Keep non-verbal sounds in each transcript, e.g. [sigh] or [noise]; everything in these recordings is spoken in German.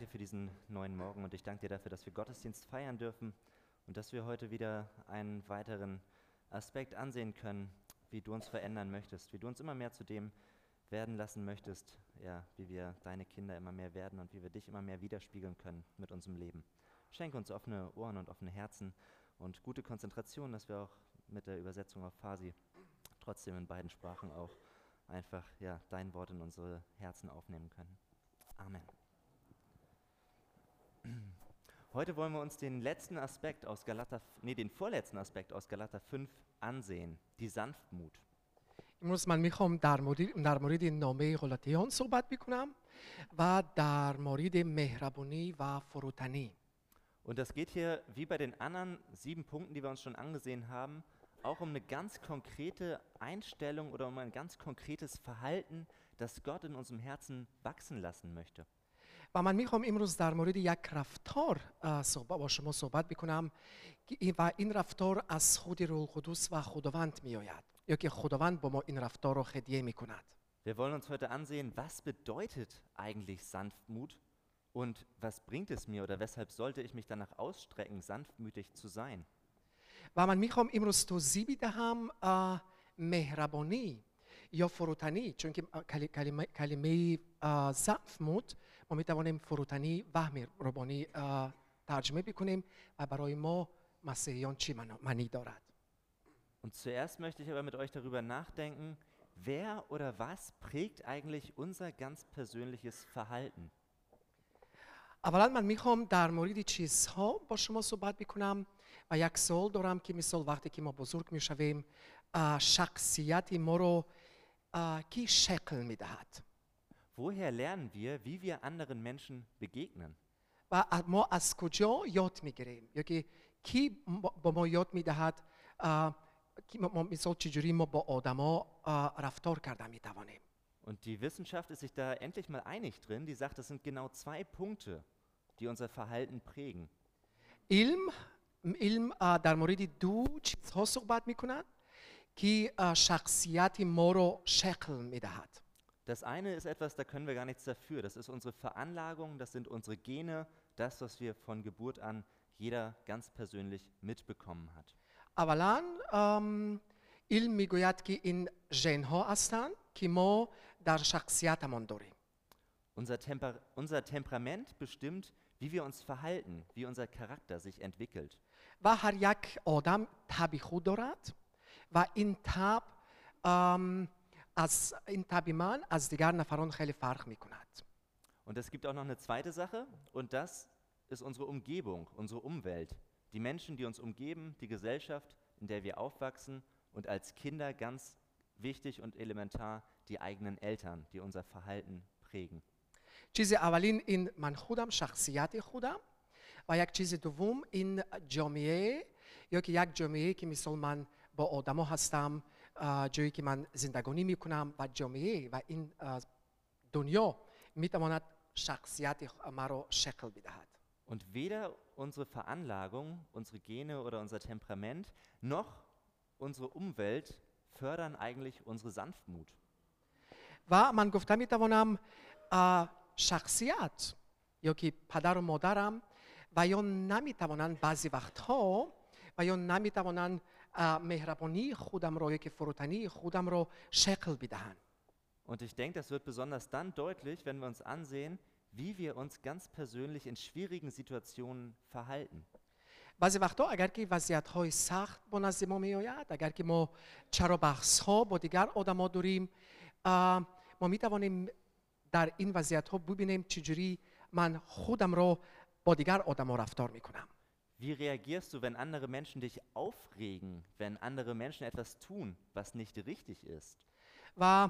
danke dir für diesen neuen Morgen und ich danke dir dafür, dass wir Gottesdienst feiern dürfen und dass wir heute wieder einen weiteren Aspekt ansehen können, wie du uns verändern möchtest, wie du uns immer mehr zu dem werden lassen möchtest, ja, wie wir deine Kinder immer mehr werden und wie wir dich immer mehr widerspiegeln können mit unserem Leben. Schenke uns offene Ohren und offene Herzen und gute Konzentration, dass wir auch mit der Übersetzung auf Farsi trotzdem in beiden Sprachen auch einfach ja, dein Wort in unsere Herzen aufnehmen können. Amen. Heute wollen wir uns den letzten Aspekt aus Galater, nee, den vorletzten Aspekt aus Galater 5 ansehen, die Sanftmut. امروز من میخوام در مورد, در مورد نامه غلاطیان صحبت بکنم و در مورد مهربانی و فروتنی Und das geht hier, wie bei den anderen sieben Punkten, die wir uns schon angesehen haben, auch um eine ganz konkrete Einstellung oder um ein ganz konkretes Verhalten, das Gott in unserem Herzen wachsen lassen möchte. و من می‌خوام امروز در مورد یک رفتار صحبت با شما صحبت بکنم و این رفتار از خود روح القدس و خداوند میآید یا که خداوند با ما این رفتار رو هدیه می‌کند Wir wollen uns heute ansehen, was bedeutet eigentlich Sanftmut und was bringt es mir oder weshalb sollte ich mich danach ausstrecken, sanftmütig zu sein. و من می‌خوام امروز توضیح بدهم مهربانی یا فروتنی چون که کلمه, کلمه اه، زعفموت ما می‌توانیم فروتنی و مهربانی اه، ترجمه بکنیم و برای ما مسیحیان چی معنی دارد Und zuerst möchte ich aber mit euch darüber nachdenken, wer oder was prägt eigentlich unser ganz persönliches Verhalten. اولا من می‌خوام در مورد چیزها با شما صحبت بکنم و یک سوال دارم که مثال وقتی که ما بزرگ می‌شویم شخصیت ما رو اه، کی شکل میدهد Woher lernen wir, wie wir anderen Menschen begegnen? و از- ما از کجا یاد میگیریم یا که کی با با ما یاد میدهد اه، کی ما- ما مثال چجوری ما با آدما اه، رفتار کرده میتوانیم Und die Wissenschaft ist sich da endlich mal einig drin, die sagt, das sind genau zwei Punkte, die unser Verhalten prägen. علم علم اه، در مورد دو چیزها صحبت میکند که اه، شخصیت ما رو شکل میدهد Das eine ist etwas, da können wir gar nichts dafür. Das ist unsere Veranlagung, das sind unsere Gene, das, was wir von Geburt an jeder ganz persönlich mitbekommen hat. اولا ام، علم میگوید که این ژن ها هستند که ما در شخصیتمان داریم Unser, Temper unser Temperament bestimmt, wie wir uns verhalten, wie unser Charakter sich entwickelt. و هر یک آدم تب خود دارد و این تب ام، از این تب من از دیگر نفران خیلی فرق می کند Und es gibt auch noch eine zweite Sache, und das ist unsere Umgebung, unsere Umwelt. Die Menschen, die uns umgeben, die Gesellschaft, in der wir aufwachsen und als Kinder ganz wichtig und elementar die eigenen Eltern, die unser Verhalten prägen. چیز اولین این من خودم شخصیت خودم و یک چیز دوم این جامعه یا که یک جامعه که مثال من با آدما هستم اه، جایی که من زندگانی میکنم و جامعه و این اه، دنیا میتواند شخصیت مرا شکل بدهد Und weder unsere Veranlagung, unsere Gene oder unser Temperament noch unsere Umwelt fördern eigentlich unsere Sanftmut. و من گفتم میتوانم اه، شخصیت یا که پدر و مادرم و یا نمیتوانند بعضی وقتها و یا نمیتوانند اه، مهربانی خودم را یا که فروتنی خودم را شکل بدهند Und ich denke, das wird besonders dann deutlich, wenn wir uns ansehen, wie wir uns ganz persönlich in schwierigen Situationen verhalten. بعضی وقتا اگر که وضعیت های سخت با نزد ما می آید اگر که ما چرا بحث ها با دیگر آدما داریم ما می توانیم در این وضعیت ها ببینیم چجوری من خودم را با دیگر آدما رفتار می کنم Wie reagierst du, wenn andere Menschen dich aufregen, wenn andere Menschen etwas tun, was nicht richtig ist? و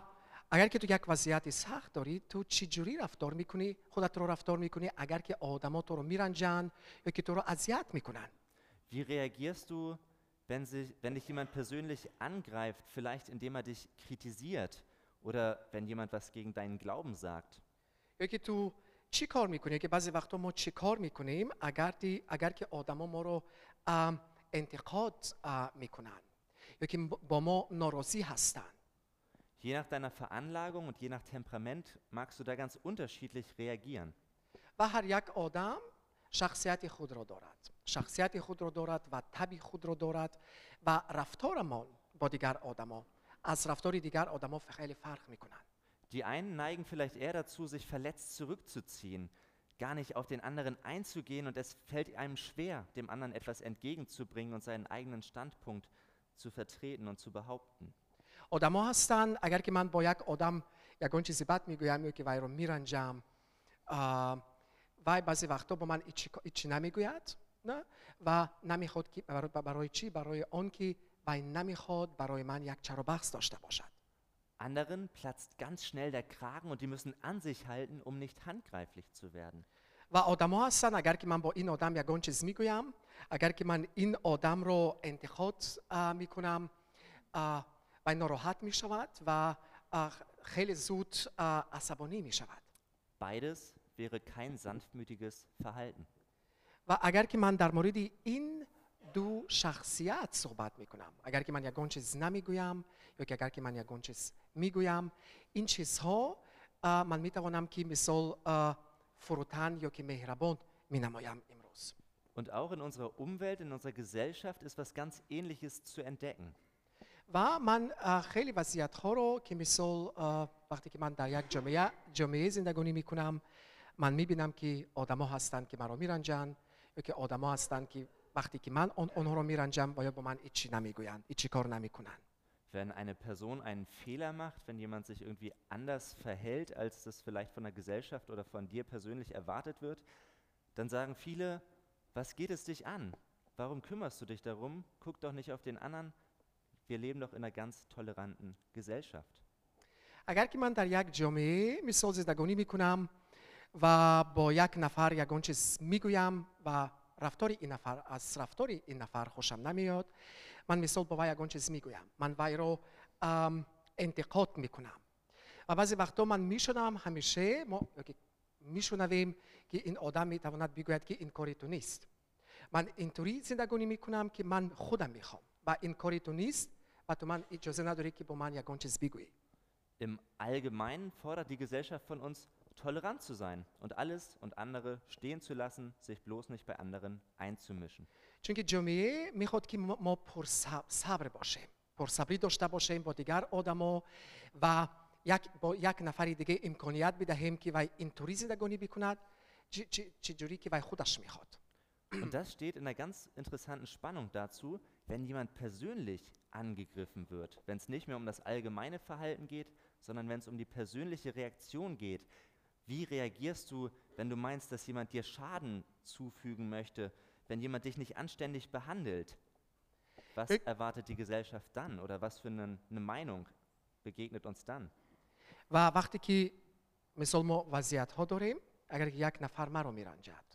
اگر که تو یک وضعیت سخت داری تو چجوری رفتار میکنی خودت رو رفتار میکنی اگر که آدما تو رو میرنجن یا که تو رو اذیت میکنن Wie reagierst du, wenn, sich, wenn dich jemand persönlich angreift, vielleicht indem er dich kritisiert oder wenn jemand was gegen deinen Glauben sagt? یا که تو چی کار می‌کنی؟ که بعضی وقتا ما چی کار می‌کنیم؟ اگر, دی- اگر که آدما ما رو انتقاد می‌کنن. یا که با ما ناراضی هستن. Je nach deiner Veranlagung und je nach Temperament magst du da ganz unterschiedlich reagieren. و هر یک آدم شخصیت خود را دارد. شخصیت خود را دارد و طبع خود را دارد و رفتارمان با دیگر آدما از رفتار دیگر آدما خیلی فرق می‌کنند Die einen neigen vielleicht eher dazu, sich verletzt zurückzuziehen, gar nicht auf den anderen einzugehen und es fällt einem schwer, dem anderen etwas entgegenzubringen und seinen eigenen Standpunkt zu vertreten und zu behaupten. آدما هستند اگر که من با یک آدم یگان چیزی بد میگویم یا که وی رو میرنجم آه، وی بعضی وقتا با من هیچی هیچی نمیگوید نه و نمیخواد که برای, برای چی برای آن که وی نمیخواد برای من یک چر و بحث داشته باشد Anderen platzt ganz schnell der Kragen und die müssen an sich halten, um nicht handgreiflich zu werden. و آدما هستن اگر که من با این آدم یگان چیز میگویم اگر که من این آدم رو انتقاد آه، میکنم آه، و ناراحت میشود و آه، خیلی زود آه، عصبانی میشود Beides wäre kein sanftmütiges Verhalten. و اگر که من در مورد این دو شخصیت صحبت می‌کنم اگر که من یگان چیز نمی‌گویم یا که اگر که من یگان چیز می‌گویم این چیزها من می‌توانم که مثال فروتن یا که مهربان مینمایم امروز Und auch in unserer Umwelt, in unserer Gesellschaft ist was ganz Ähnliches zu entdecken. و من خیلی وضعیت ها رو که مثال وقتی که من در یک جامعه, جامعه زندگانی می‌کنم من می‌بینم که آدما هستند که مرا میرنجن یا که آدما هستند که وقتی که من آن آنها رو میرنجم باید با من هیچی نمیگویند هیچی کار نمیکنن Wenn eine Person einen Fehler macht, wenn jemand sich irgendwie anders verhält, als das vielleicht von der Gesellschaft oder von dir persönlich erwartet wird, dann sagen viele, was geht es dich an? Warum kümmerst du dich darum? Guck doch nicht auf den anderen. Wir leben doch in einer ganz toleranten Gesellschaft. اگر که من در یک جامعه مثال زندگانی میکنم و با یک نفر یگان چیز میگویم و رفتار این نفر از رفتار این نفر خوشم نمیاد من مثال با وی یگان چیز میگویم من وی رو ام، انتقاد میکنم و بعضی وقتا من میشنم همیشه ما میشنویم که این آدم میتواند بگوید که این کاری تو نیست من اینطوری زندگانی میکنم که من خودم میخوام و این کاری تو نیست و تو من اجازه نداری که با من یگان چیز بگویی Im Allgemeinen fordert die Gesellschaft von uns, tolerant zu sein und alles und andere stehen zu lassen, sich bloß nicht bei anderen einzumischen. چون که جامعه میخواد که ما ما پرصبر باشیم پرصبری داشته باشیم با دیگر آدما و یک با یک نفر دیگه امکانیت بدهیم که وی اینطوری زندگانی بکند چه- چه- چجوری که وی خودش میخواد Und das steht in einer ganz interessanten Spannung dazu, wenn jemand persönlich angegriffen wird, wenn es nicht mehr um das allgemeine Verhalten geht, sondern wenn es um die persönliche Reaktion geht. Wie reagierst du, wenn du meinst, dass jemand dir Schaden zufügen möchte, wenn jemand dich nicht anständig behandelt? Was Ich- erwartet die Gesellschaft dann oder was für eine, eine Meinung begegnet uns dann? و وقتی که مثال ما وضعیت ها داریم اگر که یک نفر مرا میرنجد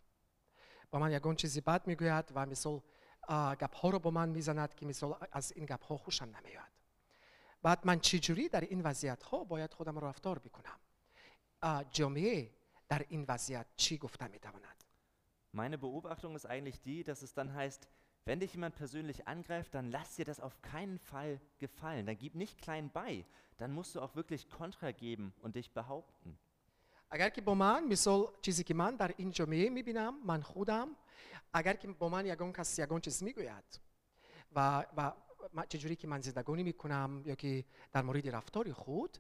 با من یگان چیزی بد میگوید و مثال آه، گپ ها رو با من میزند که مثال از این گپ ها خوشم نمیاد بعد من چجوری در این وضعیت ها باید خودم رو رفتار بکنم آه، جامعه در این وضعیت چی گفته میتواند Meine Beobachtung ist eigentlich die, dass es dann heißt, wenn dich jemand persönlich angreift, dann lass dir das auf keinen Fall gefallen. Dann gib nicht klein bei. Dann musst du auch wirklich Kontra geben und dich behaupten. اگر که با من مثال چیزی که من در این جامعه میبینم من خودم اگر که با من یگان کس یگان چیز میگوید و, و من چجوری که من زندگانی میکنم یا که در مورد رفتار خود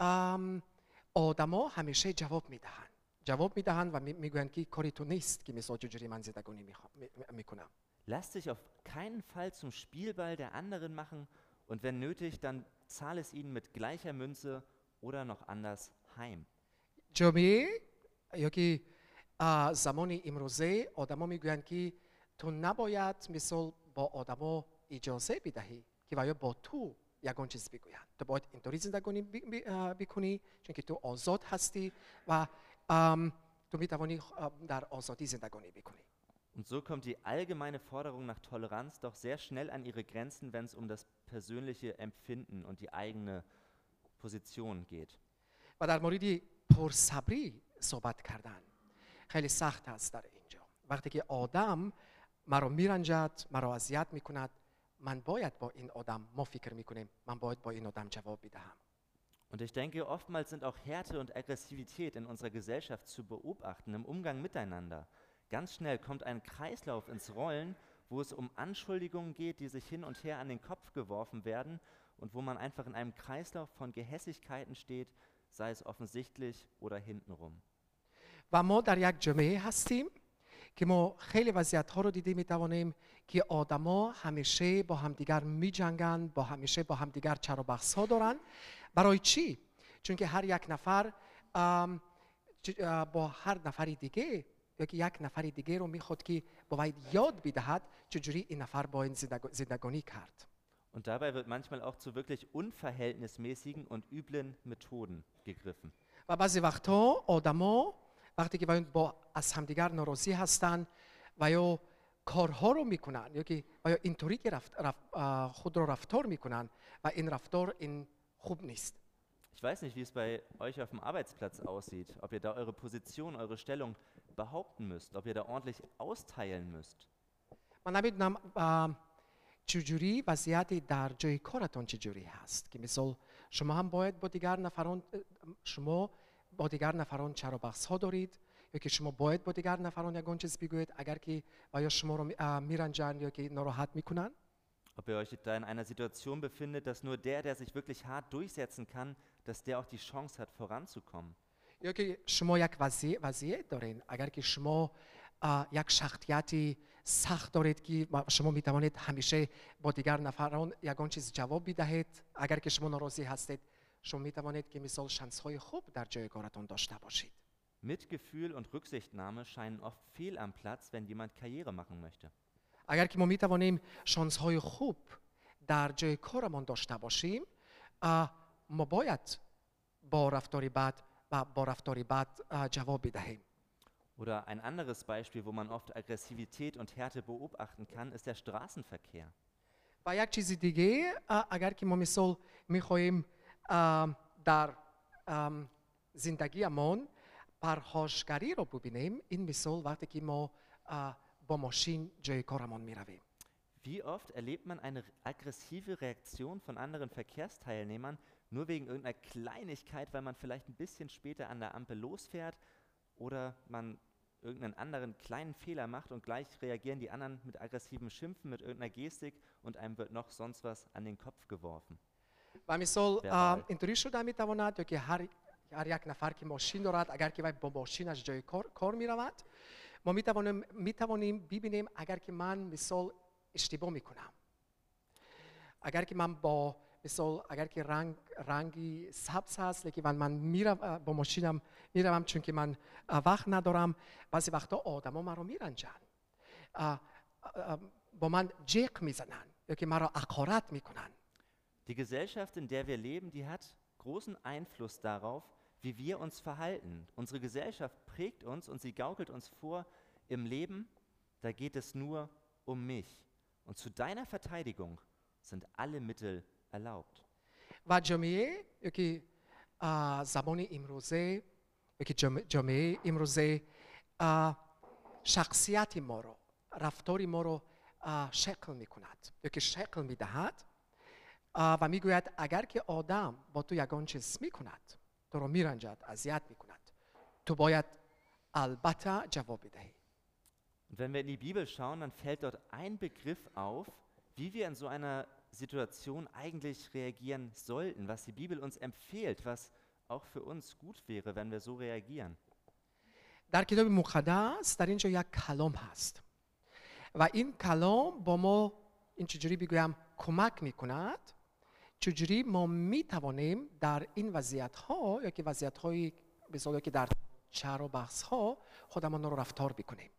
ام، آدما همیشه جواب میدهند جواب میدهند و می- میگویند که کاری تو نیست که مثال چجوری من زندگانی میخوا- می- می- میکنم Lass dich auf keinen Fall zum Spielball der anderen machen und wenn nötig, dann zahl es ihnen mit gleicher Münze oder noch anders heim. جامعه یا که آه، زمان امروزه آدما میگویند که تو نباید مثال با آدما اجازه بدهی که ویا با تو یگان چیز بگویند تو باید اینطوری زندگانی بی- بی- آه، بکنی چون که تو آزاد هستی و ام، تو میتوانی آه، در آزادی زندگانی بکنی Und so kommt die allgemeine Forderung nach Toleranz doch sehr schnell an ihre Grenzen, wenn es um das persönliche Empfinden und die eigene Position geht. و در مورد پرصبری صحبت کردن خیلی سخت است در اینجا وقتی که آدم مرا میرنجد مرا اذیت میکند من باید با این آدم ما فکر میکنیم من باید با این آدم جواب بدهم Und ich denke, oftmals sind auch Härte und Aggressivität in unserer Gesellschaft zu beobachten im Umgang miteinander. Ganz schnell kommt ein Kreislauf ins Rollen, wo es um Anschuldigungen geht, die sich hin und her an den Kopf geworfen werden und wo man einfach in einem Kreislauf von Gehässigkeiten steht, sei es offensichtlich oder hintenrum. و ما در یک جامعه هستیم که ما خیلی وضعیت ها رو دیده می توانیم که آدما همیشه با همدیگر می جنگن با همیشه با همدیگر چر و بحث ها دارن. برای چی؟ چون که هر یک نفر با هر نفری دیگه یا که یک نفر دیگه رو می‌خواد که باید یاد بدهد چجوری این نفر با این زندگ- زندگانی کرد؟ Und dabei wird manchmal auch zu wirklich unverhältnismäßigen und üblen Methoden gegriffen. و بعضی وقتها آدما وقتی که با از همدیگر ناراضی هستن و یا کارها رو می‌کنن یا که و یا اینطوری که رفت, رف- اه، خود رو رفتار می‌کنن و این رفتار این خوب نیست Ich weiß nicht, wie es bei euch auf dem Arbeitsplatz aussieht, ob ihr da eure Position, eure Stellung behaupten müsst, ob ihr da ordentlich austeilen müsst. من نمی‌دونم چجوری وضعیت در جای کارتون چجوری هست که مثال شما هم باید با دیگر نفران شما бодигар нафарон чаробахсҳо доред ё ки шумо бояд бо дигар нафарон ягон чиз бигӯед агар ки ва ё шуморо миранҷанд ё ки нороҳат мекунанд Ob ihr euch da in einer Situation befindet, dass nur der, der sich wirklich hart durchsetzen kann, dass der auch die Chance hat, voranzukommen. ё ки шумо як вазъият доред агар ки шумо як шахсияти сахт доред ки шумо метавонед ҳамеша бо дигар нафарон ягон чиз ҷавоб бидиҳед агар ки шумо норозӣ ҳастед که شما ناراضی هستید شما می توانید که مثال شانس های خوب در جای کارتون داشته باشید Mitgefühl und Rücksichtnahme scheinen oft fehl am Platz, wenn jemand Karriere machen möchte. اگر که ما می توانیم شانس های خوب در جای کارمان داشته باشیم اه، ما باید با رفتاری بد و با رفتاری بد اه، جواب بدهیم Oder ein anderes Beispiel, wo man oft Aggressivität und Härte beobachten kann, ist der Straßenverkehr. و یک چیز دیگه اه، اگر که ما مثال میخواهیم ähm, dar ähm, zindagiamon par hoshkariro bubinem in misol vartekimo äh, bomoshin joy koramon mirave. Wie oft erlebt man eine aggressive Reaktion von anderen Verkehrsteilnehmern nur wegen irgendeiner Kleinigkeit, weil man vielleicht ein bisschen später an der Ampel losfährt oder man irgendeinen anderen kleinen Fehler macht und gleich reagieren die anderen mit aggressivem Schimpfen, mit irgendeiner Gestik und einem wird noch sonst was an den Kopf geworfen. و مثال اینطوری شده می‌تواند یا که هر هر یک نفر که ماشین دارد اگر که با ماشینش جای کار, کار می‌رود ما می‌توانیم می‌توانیم ببینیم اگر که من مثال اشتباه می‌کنم اگر که من با مثال اگر که رنگ رنگی سبز هست لیکن من, من میرم با ماشینم می‌روم چون که من وقت ندارم بعضی وقتا آدما مرا میرنجن با من جیغ می‌زنن یا که مرا اقارت می‌کنن Die Gesellschaft, in der wir leben, die hat großen Einfluss darauf, wie wir uns verhalten. Unsere Gesellschaft prägt uns und sie gaukelt uns vor, im Leben, da geht es nur um mich. Und zu deiner Verteidigung sind alle Mittel erlaubt. و جامعه یکی اه، زبان امروزه یکی جام- جامعه امروزه اه، شخصیت ما رو رفتار ما رو اه، شکل می کند یکی شکل می دهد اه، و می گوید اگر که آدم با تو یگان چیز می کند تو رو می رنجد اذیت می کند تو باید البته جواب بدهی Und wenn wir in die Bibel schauen, dann fällt dort ein Begriff auf, wie wir in so einer Situation eigentlich reagieren sollten, was die Bibel uns empfiehlt, was auch für uns gut wäre, wenn wir so reagieren. در کتاب مقدس در اینجا یک کلام هست و این کلام با ما این چجوری بگویم کمک می کند چجوری ما می توانیم در این وضعیت ها یا که وضعیت های مثال که در چر و بحث ها خودمان رو رفتار بکنیم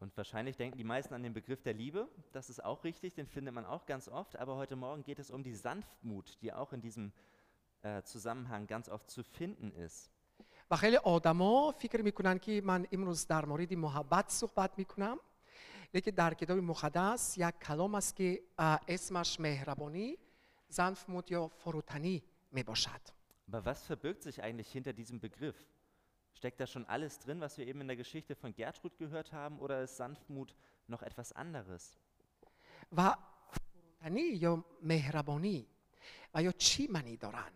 Und wahrscheinlich denken die meisten an den Begriff der Liebe. Das ist auch richtig, den findet man auch ganz oft. Aber heute Morgen geht es um die Sanftmut, die auch in diesem äh, Zusammenhang ganz oft zu finden ist. و خیلی آدما فکر میکنن که من امروز در مورد محبت صحبت میکنم لیکن در کتاب مقدس یک کلام است که اه، اسمش مهربانی زنفمود یا فروتنی می باشد Aber was verbirgt sich eigentlich hinter diesem Begriff? Steckt da schon alles drin, was wir eben in der Geschichte von Gertrud gehört haben, oder ist Sanftmut noch etwas anderes? و فروتنی یا مهربانی و یا چی معنی دارن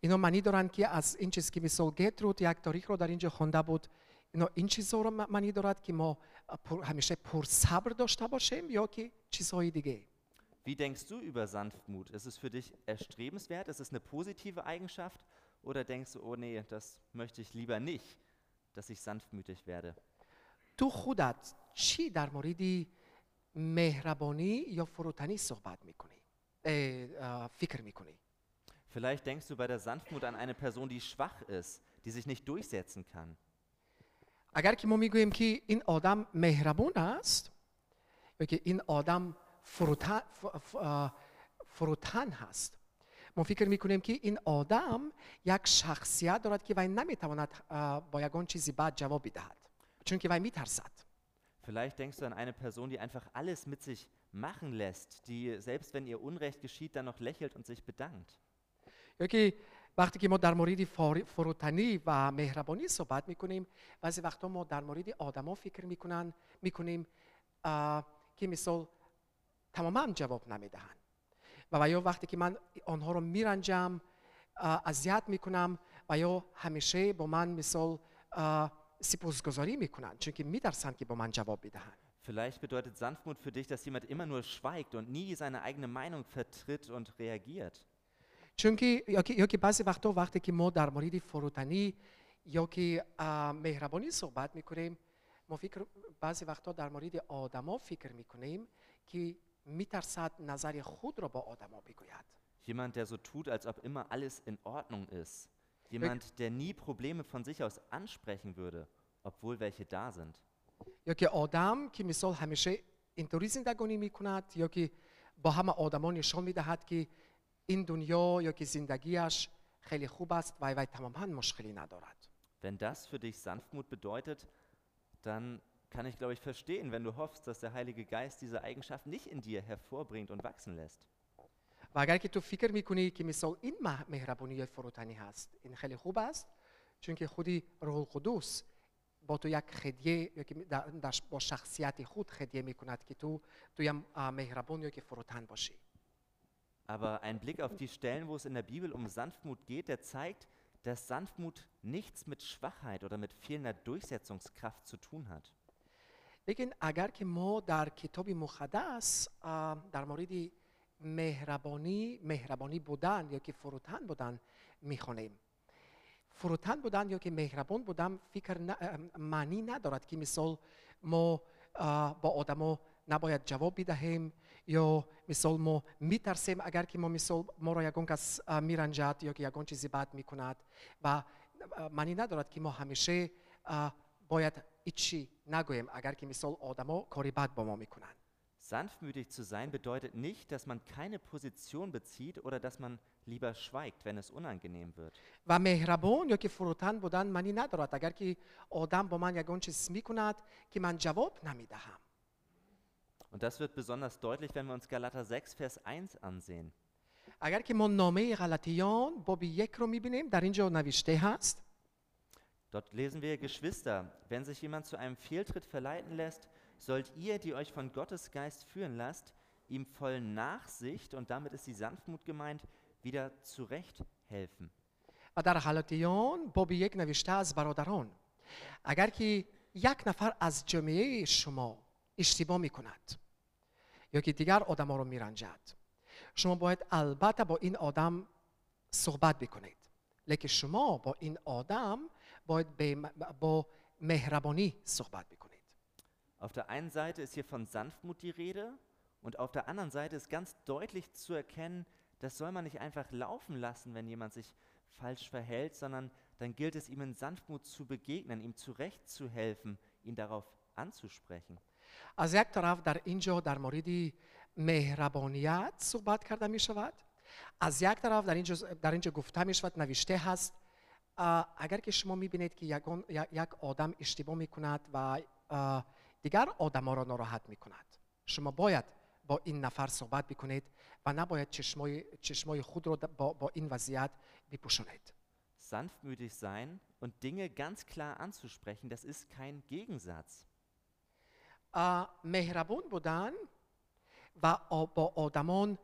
اینا معنی دارن که از این چیزی که مثل گترود یک تاریخ رو در اینجا خونده بود اینا این چیزها رو معنی دارد که ما پر- همیشه پر صبر داشته باشیم یا که چیزهای دیگه Wie denkst du über Sanftmut? Ist es für dich erstrebenswert? Ist es eine positive Eigenschaft? Oder denkst du, oh nee, das möchte ich lieber nicht, dass ich sanftmütig werde? تو خودت چی در مورد مهربانی یا فروتنی صحبت میکنی فکر میکنی Vielleicht denkst du bei der Sanftmut an eine Person, die schwach ist, die sich nicht durchsetzen kann. اگر که ما میگوییم که این آدم مهربان است یا که این آدم فروتن, فروتن هست. ما فکر می‌کنیم که این آدم یک شخصیت دارد که وی نمی‌تواند با یگان چیزی بعد جواب بدهد. چون که وی میترسد. Vielleicht denkst du an eine Person, die einfach alles mit sich machen lässt, die selbst wenn ihr Unrecht geschieht, dann noch lächelt und sich bedankt. که وقتی که ما در مورد فروتنی و مهربانی صحبت می‌کنیم بعضی وقتا ما در مورد آدما فکر می‌کنن می‌کنیم که مثال تماما جواب نمی‌دهند و یا وقتی که من آنها رو میرنجم اذیت می‌کنم و یا همیشه با من مثال سپاسگزاری می‌کنن چون که میترسن که با من جواب بدهند Vielleicht bedeutet Sanftmut für dich, dass jemand immer nur schweigt und nie seine eigene Meinung vertritt und reagiert. چون که یا که, یا که بعضی وقتا وقتی که ما در مورد فروتنی یا که مهربانی صحبت می‌کنیم ما فکر بعضی وقتا در مورد آدما فکر می‌کنیم که میترسد نظر خود را با آدما بگوید Jemand, der so tut, als ob immer alles in Ordnung ist. Jemand, der nie Probleme von sich aus ansprechen würde, obwohl welche da sind. یا که آدم که مثال همیشه اینطوری زندگانی میکند یا که با همه آدما نشان میدهد که این دنیا یا که زندگیش خیلی خوب است و وی تماما مشکلی ندارد Wenn das für dich Sanftmut bedeutet, dann kann ich, glaube ich, verstehen, wenn du hoffst, dass der Heilige Geist diese Eigenschaft nicht in dir hervorbringt und wachsen lässt. و اگر که تو فکر میکنی که مثال این مه- مهربانی یا فروتنی هست این خیلی خوب است چون که خودی روح القدس با تو یک خدیه یا که در- در- با شخصیت خود خدیه میکند که تو تو یک آه، مهربان یا که فروتن باشی Aber ein Blick auf die Stellen, wo es in der Bibel um Sanftmut geht, der zeigt, dass Sanftmut nichts mit Schwachheit oder mit fehlender Durchsetzungskraft zu tun hat. لیکن اگر که ما در کتاب مقدس در مورد مهربانی مهربانی بودن یا که فروتن بودن می‌خوانیم فروتن بودن یا که مهربان بودن فکر معنی ندارد که مثال ما با آدما نباید جواب بدهیم یا مثال ما میترسیم اگر که ما مثال ما را یگان کس میرنجد یا که یگان چیزی بد می‌کند و معنی ندارد که ما همیشه باید هیچی نگوییم اگر که مثال آدما کاری بد با ما می‌کنند Sanftmütig zu sein bedeutet nicht, dass man keine Position bezieht oder dass man lieber schweigt, wenn es unangenehm wird. و مهربان یا که فروتن بودن معنی ندارد اگر که آدم با من یگان چیز می‌کند که من جواب نمی‌دهم Und das wird besonders deutlich, wenn wir uns Galater 6, Vers 1 ansehen. اگر که ما نامه غلطیان باب یک رو می‌بینیم در اینجا نوشته هست Dort lesen wir, Geschwister, wenn sich jemand zu einem Fehltritt verleiten lässt, sollt ihr, die euch von Gottes Geist führen lasst, ihm voll Nachsicht, und damit ist die Sanftmut gemeint, wieder zurecht helfen. و در غلطیان باب یک نوشته از برادران اگر که یک نفر از جامعه شما اشتباه میکند یا که دیگر آدم رو میرنجد شما باید البته با این آدم صحبت بکنید لیکن شما با این آدم باید به- با مهربانی صحبت بکنید Auf der einen Seite ist hier von Sanftmut die Rede, und auf der anderen Seite ist ganz deutlich zu erkennen, das soll man nicht einfach laufen lassen, wenn jemand sich falsch verhält, sondern dann gilt es ihm in Sanftmut zu begegnen, ihm zurechtzuhelfen, ihn darauf anzusprechen. از یک طرف در اینجا در مورد مهربانیت صحبت کرده می شود از یک طرف در اینجا, در اینجا گفته می شود نوشته هست агар ки шумо мебинед ки як одам иштибоъ мекунад ва дигар одаморо нороҳат мекунад шумо бояд бо ин нафар суҳбат бикунед ва набояд чашмои худро бо ин вазъият бипӯшонед sanftmütig sein und Dinge ganz klar anzusprechen, das ist kein Gegensatz. Mehrabun budan va ba odamon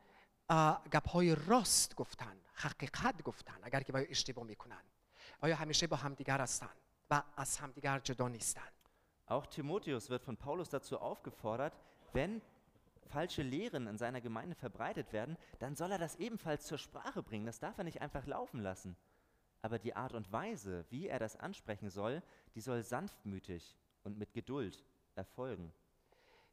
gaphoy rost guftan, haqiqat guftan, agar ki va ishtibo mikunan. آیا همیشه با همدیگر هستن و از همدیگر جدا نیستن Auch Timotheus wird von Paulus dazu aufgefordert, wenn falsche Lehren in seiner Gemeinde verbreitet werden, dann soll er das ebenfalls zur Sprache bringen. Das darf er nicht einfach laufen lassen. Aber die Art und Weise, wie er das ansprechen soll, die soll sanftmütig und mit Geduld erfolgen.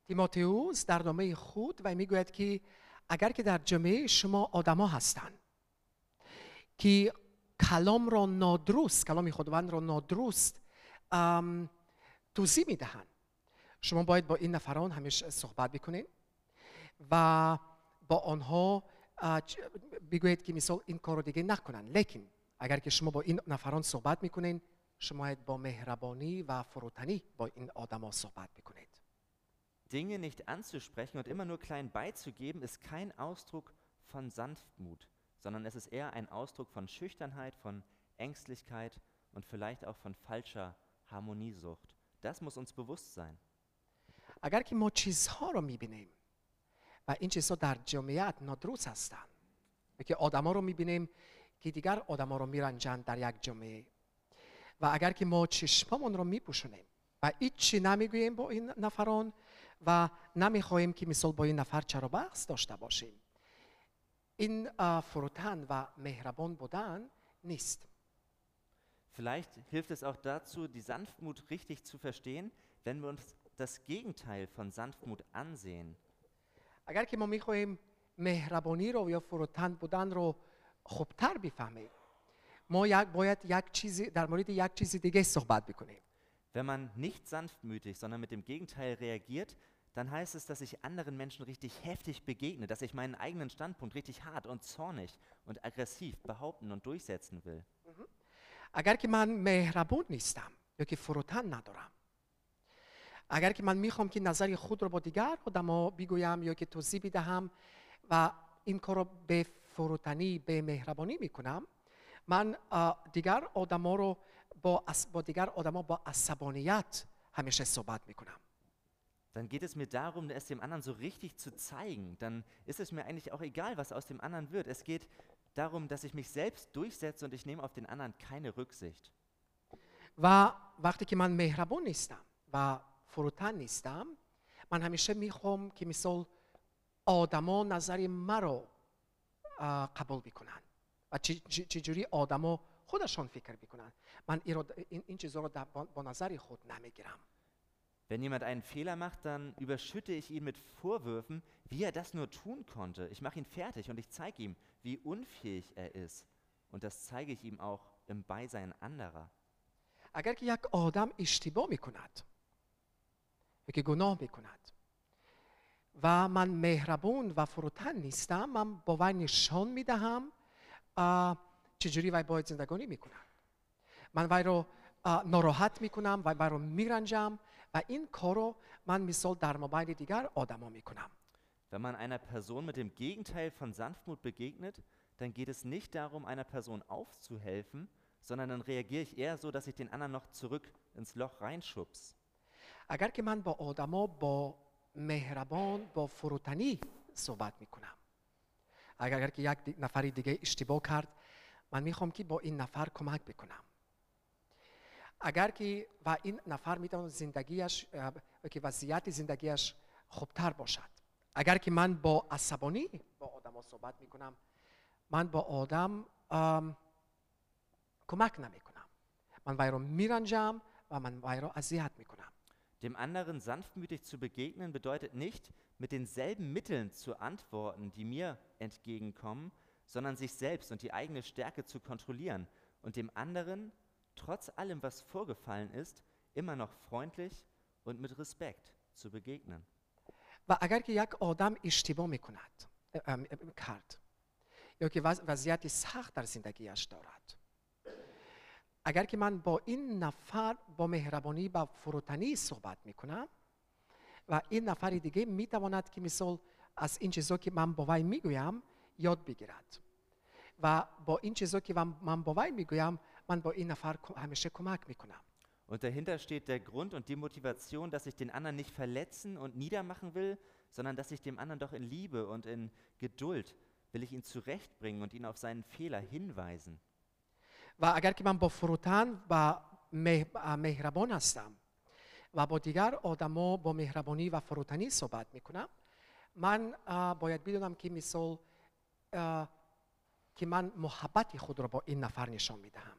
تیموتئوس در نامه خود و میگوید که اگر که در جامعه شما آدما هستند که کلام را نادرست کلام خداوند را نادرست توضیح می‌دهند. شما باید با این نفران همیشه صحبت بکنید و با آنها بگویید که مثال این کار رو دیگه نکنن. لیکن اگر که شما با این نفران صحبت می‌کنین شما باید با مهربانی و فروتنی با این آدما صحبت بکنید. Dinge nicht anzusprechen und immer nur klein beizugeben, ist kein Ausdruck von Sanftmut, sondern es ist eher ein Ausdruck von Schüchternheit, von Ängstlichkeit und vielleicht auch von falscher Harmoniesucht. Das muss uns bewusst sein. اگر که ما چیزها رو میبینیم و این چیزها در جمعیت نادرست هستند و که آدما رو میبینیم که دیگر آدما رو میرنجند در یک جمعه و اگر که ما چشممون رو میپوشونیم و هیچی نمیگوییم با این نفران و نمیخواهیم که مثال با این نفر چرا بحث داشته باشیم این اه، فروتن و مهربان بودن نیست Vielleicht hilft es auch dazu, die Sanftmut richtig zu verstehen, wenn wir uns das Gegenteil von Sanftmut ansehen. اگر که ما میخواهیم مهربانی رو یا فروتن بودن رو خوبتر بفهمیم ما یک باید یک چیزی در مورد یک چیز دیگه صحبت بکنیم Wenn man nicht sanftmütig, sondern mit dem Gegenteil reagiert, dann heißt es, dass ich anderen Menschen richtig heftig begegne, dass ich meinen eigenen Standpunkt richtig hart und zornig und aggressiv behaupten und durchsetzen will. اگر که من مهربان نیستم یا که فروتن ندارم اگر که من میخوام که نظر خود رو با دیگر آدما بگویم یا که توضیح بدهم و این کار رو به فروتنی به مهربانی میکنم من اه، دیگر آدما رو با, عص- با دیگر آدما با عصبانیت همیشه صحبت میکنم Dann geht es mir darum, es dem anderen so richtig zu zeigen. Dann ist es mir eigentlich auch egal, was aus dem anderen wird. Es geht darum, dass ich mich selbst durchsetze und ich nehme auf den anderen keine Rücksicht. و وقتی که من مهربان نیستم و فروتن نیستم من همیشه میخوام که مثال آدما نظر مرا اه، قبول بکنن و چی- چی- چجوری آدما خودشان فکر بکنن من این, رو- این, این چیزها رو در- با, با نظر خود نمیگیرم Wenn jemand einen Fehler macht, dann überschütte ich ihn mit Vorwürfen, wie er das nur tun konnte. Ich mache ihn fertig und ich zeige ihm, wie unfähig er ist. Und das zeige ich ihm auch im Beisein anderer. اگر که یک آدم اشتباه میکند یا که گناه میکند و من مهربون و فروتن نیستم من با وی نشان میدهم اه، چجوری وی باید زندگانی میکنم من وی رو اه، ناراحت میکنم و وی رو میرنجم و این کار رو من مثال در مابین دیگر آدما میکنم Wenn man einer Person mit dem Gegenteil von Sanftmut begegnet, dann geht es nicht darum, einer Person aufzuhelfen, sondern dann reagiere ich eher so, dass ich den anderen noch zurück ins Loch reinschubs. اگر که من با آدما با مهربان با فروتنی صحبت میکنم اگر که یک دی- نفر دیگه اشتباه کرد من میخوام که با این نفر کمک بکنم اگر که و این نفر میتواند زندگیش اه، و که وضعیت زندگیش خوبتر باشد اگر که من با عصبانی با آدما صحبت میکنم من با آدم ام، کمک نمیکنم من وی رو میرنجم و من وی رو اذیت میکنم Dem anderen sanftmütig zu begegnen bedeutet nicht, mit denselben Mitteln zu antworten, die mir entgegenkommen, sondern sich selbst und die eigene Stärke zu kontrollieren und dem anderen, trotz allem, was vorgefallen ist, immer noch freundlich und mit Respekt zu begegnen. و اگر که یک آدم اشتباه میکند ام- ام- کرد یا که وض- وضعیت سخت در زندگیش دارد اگر که من با این نفر با مهربانی و فروتنی صحبت میکنم و این نفر دیگه میتواند که مثال از این چیزا که من با وی میگویم یاد بگیرد و با این چیزا که من- من با وی میگویم من با این نفر ک- همیشه کمک میکنم Und dahinter steht der Grund und die Motivation, dass ich den anderen nicht verletzen und niedermachen will, sondern dass ich dem anderen doch in Liebe und in Geduld will ich ihn zurechtbringen und ihn auf seinen Fehler hinweisen. و اگر که من با فروتن و مه- اه، مهربان هستم و با دیگر آدما با مهربانی و فروتنی صحبت میکنم من اه، باید بدونم که مثال اه، که من محبت خود را با این نفر نشان میدهم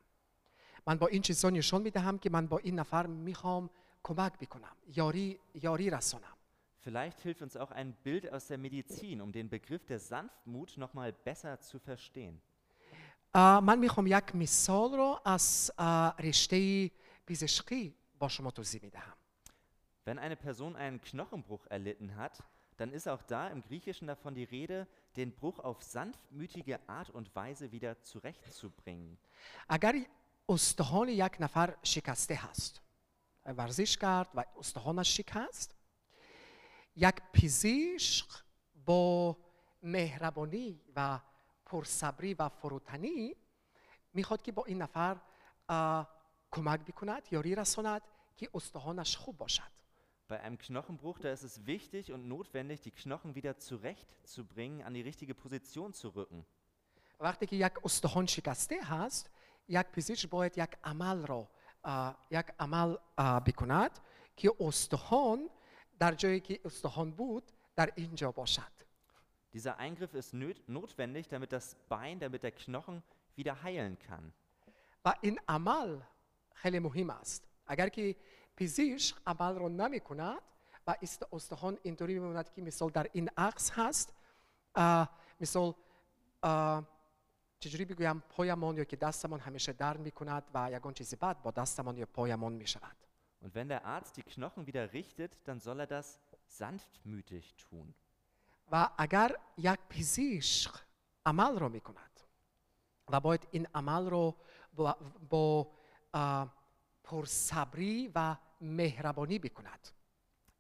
من با این چیزا نشان میدهم که من با این نفر میخوام کمک بکنم یاری یاری رسانم Vielleicht hilft uns auch ein Bild aus der Medizin, um den Begriff der Sanftmut nochmal besser zu verstehen. اه، من میخوام یک مثال رو از اه، رشته پزشکی با شما توضیح میدهم Wenn eine Person einen Knochenbruch erlitten hat, dann ist auch da im Griechischen davon die Rede, den Bruch auf sanftmütige Art und Weise wieder zurechtzubringen. اگر استخوان یک نفر شکسته هست ورزش کرد و استخوانش شکست یک پزشک با مهربانی و پرصبری و فروتنی میخواد که با این نفر اه، کمک بکند یاری رساند که استخوانش خوب باشد Bei einem Knochenbruch, da ist es wichtig und notwendig, die Knochen wieder zurechtzubringen, an die richtige Position zu rücken. وقتی که یک استخوان شکسته هست یک پزشک باید یک عمل را اه، یک عمل اه، بکند که استخوان در جایی که استخوان بود در اینجا باشد Dieser Eingriff ist nöt- notwendig, damit das Bein, damit der Knochen wieder heilen kann. و این عمل خیلی مهم است اگر که پزشک عمل را نمی کند و است- استخوان اینطوری میموند که مثال در این عکس هست اه، مثال اه، چجوری بگویم پایمان یا که دستمان همیشه درد می کند و یگان چیزی بعد با دستمان یا پایمان می شود Und wenn der Arzt die Knochen wieder richtet, dann soll er das sanftmütig tun. و اگر یک پزشک عمل رو می کند و باید این عمل رو با, با اه، پرصبری و مهربانی بکند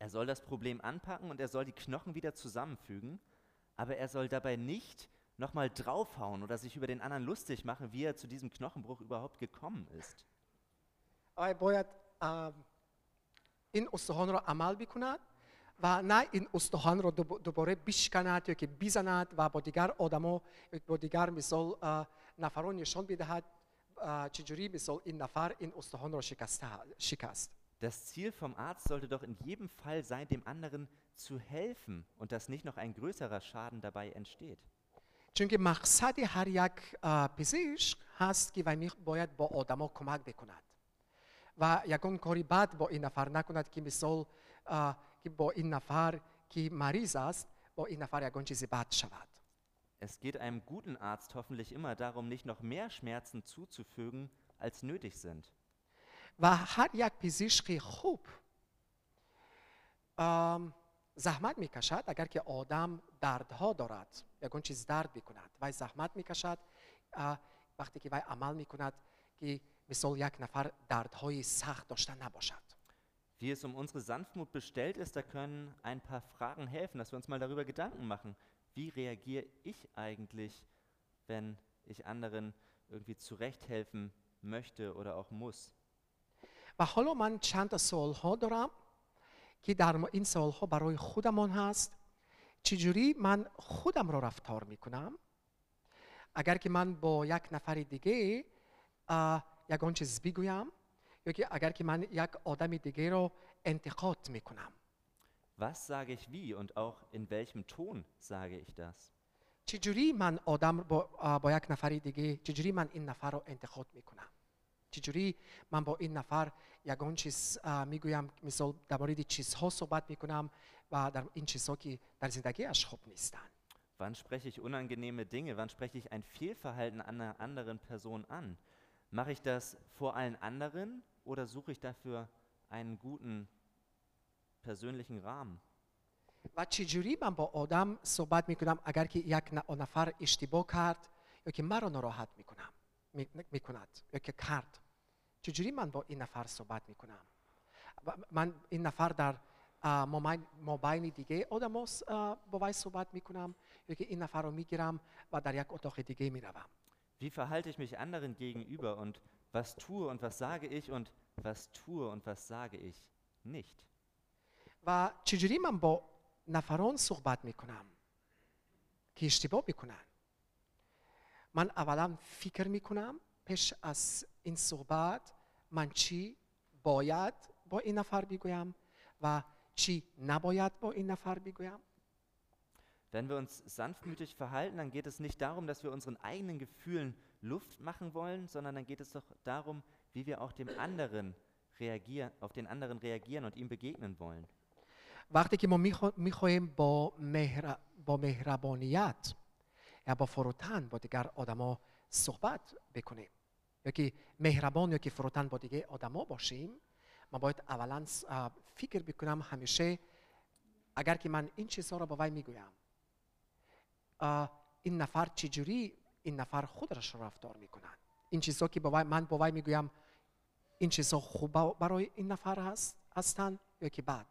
Er soll das Problem anpacken und er soll die Knochen wieder zusammenfügen, aber er soll dabei nicht nochmal draufhauen oder sich über den anderen lustig machen, wie er zu diesem Knochenbruch überhaupt gekommen ist. آیا باید اه، این استخوان را عمل بکند و نه این استخوان را دوب- دوباره بشکند یا که بزند و با دیگر آدما با دیگر مثال اه، نفران نشان بدهد اه، چجوری مثال این نفر این استخوان را شکسته شکست Das Ziel vom Arzt sollte doch in jedem Fall sein, dem anderen zu helfen und dass nicht noch ein größerer Schaden dabei entsteht. چون که مقصد هر یک اه، پزشک هست که وی می- باید با آدما کمک بکند و یکان کاری بد با این نفر نکند که مثال اه، که با این نفر که مریض است با این نفر یکان چیزی بد شود Es geht einem guten Arzt hoffentlich immer darum, nicht noch mehr Schmerzen zuzufügen, als nötig sind. و هر یک پزشک خوب ام، زحمت میکشد اگر که آدم دردها دارد یکان چیز درد بکند و زحمت میکشد اه، وقتی که وی عمل میکند که مثال یک نفر دردهای سخت داشته نباشد Wie es um unsere Sanftmut bestellt ist, da können ein paar Fragen helfen, dass wir uns mal darüber Gedanken machen. Wie reagiere ich eigentlich, wenn ich anderen irgendwie zurechthelfen möchte oder auch muss? و حالا من چند تا سوال ها دارم که در این سوال ها برای خودمان هست. چجوری من خودم را رفتار می‌کنم؟ اگر که من با یک نفر دیگه یگان چیز بگویم یا که اگر که من یک آدم دیگه رو انتقاد می‌کنم. Was sage ich wie und auch in welchem Ton sage ich das? چجوری من آدم با, با یک نفر دیگه چجوری من این نفر رو انتقاد می‌کنم؟ چجوری من با این نفر یگان چیز اه، میگویم مثال در مورد چیزها صحبت میکنم و در این چیزها که در زندگیش خوب نیستن Wann spreche ich unangenehme Dinge? Wann spreche ich ein Fehlverhalten einer anderen Person an? Mache ich das vor allen anderen oder suche ich dafür einen guten persönlichen Rahmen? و چجوری من با آدم صحبت میکنم اگر که یک ن- نفر اشتباه کرد یا که مرا ناراحت میکنم می- میکند یا که کرد چجوری من با این نفر صحبت می‌کنم؟ من این نفر در مابین دیگه آدم با وی صحبت می‌کنم یا که این نفر رو می‌گیرم و در یک اتاق دیگه می‌روم. Wie verhalte ich mich anderen gegenüber und was tue und was sage ich und was tue und was sage ich nicht? و چجوری من با نفران صحبت می‌کنم؟ که اشتباه می‌کنن. من اولا فکر می‌کنم پیش از این صحبت من چی باید با این نفر بگویم و چی نباید با این نفر بگویم Wenn wir uns sanftmütig verhalten, dann geht es nicht darum, dass wir unseren eigenen Gefühlen Luft machen wollen, sondern dann geht es doch darum, wie wir auch dem anderen reagieren, auf den anderen reagieren und ihm begegnen wollen. وقتی که ما میخواهیم با, مهر... با مهربانیت یا با فروتن با دیگر آدما صحبت بکنیم یا که مهربان یا که فروتن با دیگر آدما باشیم ما باید اولا اه، فکر بکنم همیشه اگر که من این چیزها را با وی میگویم اه، این نفر چجوری این نفر خودش را رفتار میکنند این چیزها که با وی من با وی میگویم این چیزها خوب برای این نفر هست هستند یا که بد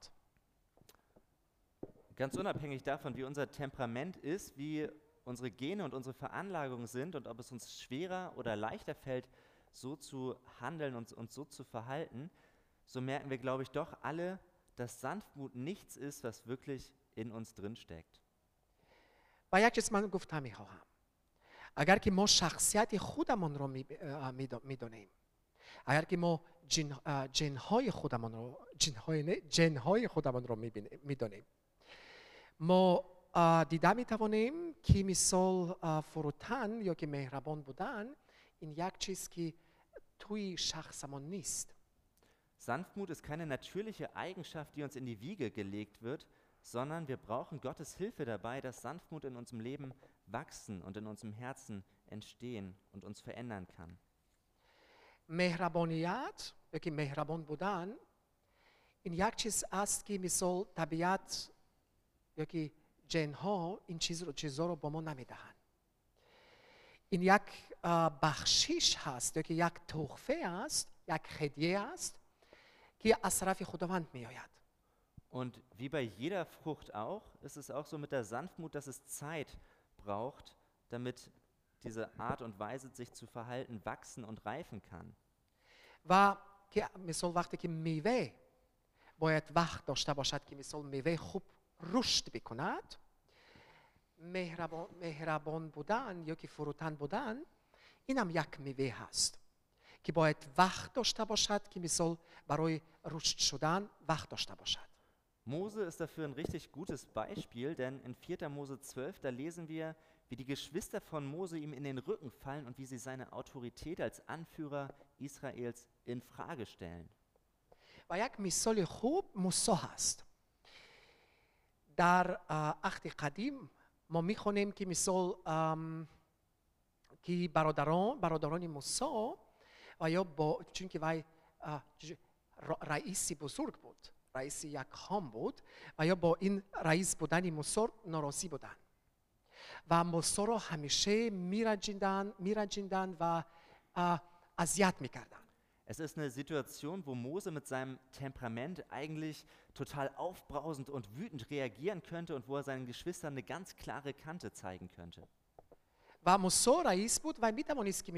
Ganz unabhängig davon, wie unser Temperament ist, wie unsere Gene und unsere Veranlagungen sind und ob es uns schwerer oder leichter fällt, so zu handeln und uns so zu verhalten, so merken wir, glaube ich, doch alle, dass Sanftmut nichts ist, was wirklich in uns drinsteckt. و یک چیز من گفتم میخواهم اگر که ما شخصیت خودمان را میدانیم اگر که ما جن, اه، جنهای خودمان را جنهای نه جنهای خودمان را میدانیم ما اه، دیده می توانیم که مثال اه، فروتن یا که مهربان بودن این یک چیز که Tui Schach Samonist. Sanftmut ist keine natürliche Eigenschaft, die uns in die Wiege gelegt wird, sondern wir brauchen Gottes Hilfe dabei, dass Sanftmut in unserem Leben wachsen und in unserem Herzen entstehen und uns verändern kann. Mehraboniat, wirklich Mehrabon Budan, in Jakchis Aski Misol Tabiat, wirklich Jenho, in Chizoro Chizoro Bomo Namidahan اه، بخشیش هست یا که یک تحفه است یک هدیه است که از طرف خداوند می آید Und wie bei jeder Frucht auch, ist es auch so mit der Sanftmut, dass es Zeit braucht, damit diese Art und Weise, sich zu verhalten, wachsen und reifen kann. و که مثال وقتی که میوه باید وقت داشته باشد که مثال میوه خوب رشد بکند Mehrabon Bodan, Yoki Furutan Bodan, inam jak miwe hast. כי בו את וח דושתה בושת, כי מסול ברוי רושת שודן, וח דושתה בושת. Mose ist dafür ein richtig gutes Beispiel, denn in 4. Mose 12, da lesen wir, wie die Geschwister von Mose ihm in den Rücken fallen und wie sie seine Autorität als Anführer Israels in Frage stellen. ויקח מסול יחוב מוסו הסט. дар ахди қадим ما می‌خونیم که مثال که برادران برادران و یا با چون که وی اه، چجور- را- رئیس بزرگ بود رئیس یک خان بود و یا با این رئیس بودن موسی ناراضی بودن. و موسی را همیشه میرنجیدن میرنجیدن و اذیت می‌کردن. Es ist eine Situation, wo Mose mit seinem Temperament eigentlich total aufbrausend und wütend reagieren könnte und wo er seinen Geschwistern eine ganz klare Kante zeigen könnte. Vamo sora isput, vai mitamo nist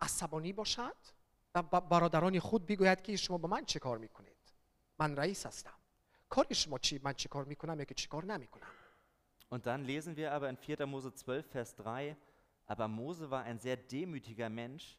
asaboni boshad, va baradaroni khud bigoyad ki shoma ba man che kar mikuned. Man rais hastam. Kari shoma chi man che kar mikunam yoki chi kar namikunam. Und dann lesen wir aber in 4. Mose 12 Vers 3, aber Mose war ein sehr demütiger Mensch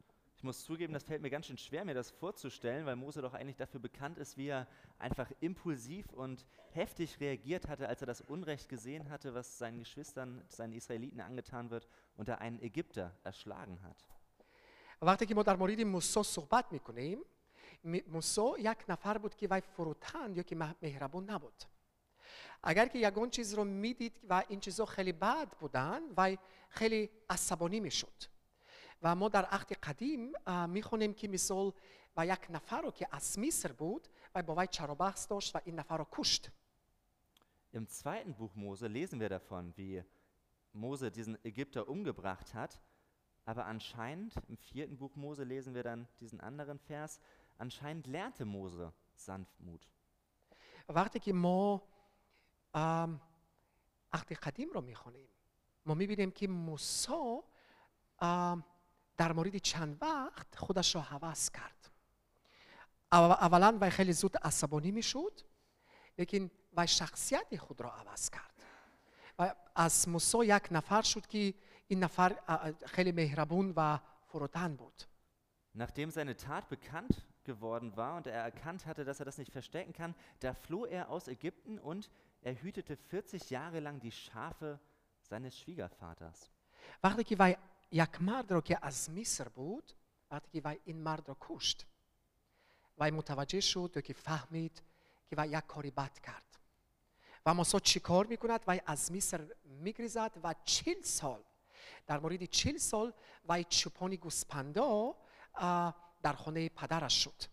ich muss zugeben, das fällt mir ganz schön schwer, mir das vorzustellen, weil Mose doch eigentlich dafür bekannt ist, wie er einfach impulsiv und heftig reagiert hatte, als er das Unrecht gesehen hatte, was seinen Geschwistern, seinen Israeliten angetan wird und er einen Ägypter erschlagen hat. وقتی که ما در مورد موسی صحبت میکنیم موسی یک نفر بود که وی فروتن یا که مه- مهربان نبود اگر که یگان چیز رو میدید و این چیزها خیلی بد بودن و خیلی عصبانی میشد و ما در عهد قدیم اه، میخونیم که مثال و یک نفر رو که از مصر بود و با وی چرابخص داشت و این نفر رو کشت Im zweiten Buch Mose lesen wir davon, wie Mose diesen Ägypter umgebracht hat. Aber anscheinend, im vierten Buch Mose lesen wir dann diesen anderen Vers, anscheinend lernte Mose Sanftmut. وقتی که ما ام، عهد قدیم رو میخوانیم ما میبینیم که موسی ام، در مورد چند وقت خودش را حوض کرد اول- اولا وی خیلی زود عصبانی میشد لیکن وی شخصیت خود را عوض کرد و از موسی یک نفر شد که این نفر اه، خیلی مهربون و فروتن بود Nachdem seine Tat bekannt geworden war und er erkannt hatte, dass er das nicht verstecken kann, da floh er aus Ägypten und er hütete 40 Jahre lang die Schafe seines Schwiegervaters. وقتی که وی مرد را که از مصر بود وقتی که این مرد را کشت وی متوجه شد که فهمید که وی یک کاری بد کرد و موسی چی کار می‌کند وی از مصر میگریزد و چل سال در مورد چل سال وی چوپانی گوسپندا در خانه پدرش شد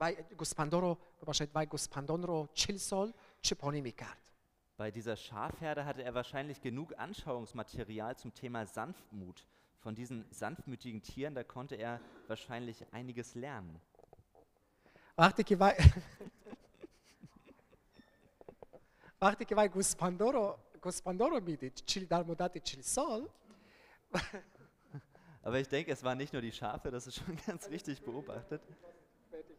و گوسپندا رو ببخشید وی گوسپندان رو چل سال چوپانی می‌کرد Bei dieser Schafherde hatte er wahrscheinlich genug Anschauungsmaterial zum Thema Sanftmut. Von diesen sanftmütigen Tieren, da konnte er wahrscheinlich einiges lernen. وقتی که [laughs] وی وقتی که وی گوسپندا رو گوسپندا رو میدید چیل در مدت چل سال [laughs] Aber ich denke, es waren nicht nur die Schafe, das ist schon [laughs] ganz richtig beobachtet.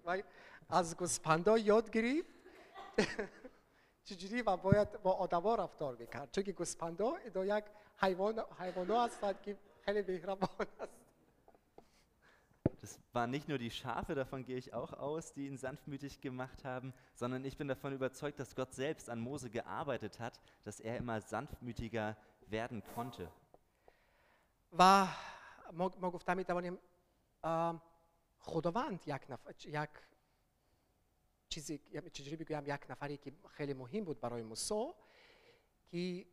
وی از گوسپندا یاد گرفت چجوری و باید با آدما رفتار میکرد چون که گوسپندا اینا یک حیوان حیوانا هستند که خیلی مهربان است Das waren nicht nur die Schafe, davon gehe ich auch aus, die ihn sanftmütig gemacht haben, sondern ich bin davon überzeugt, dass Gott selbst an Mose gearbeitet hat, dass er immer sanftmütiger werden konnte. و ما, ما گفتم میتوانیم ام، خداوند یک نفر یک چیزی یا چجوری بگویم یک نفری که خیلی مهم بود برای موسی که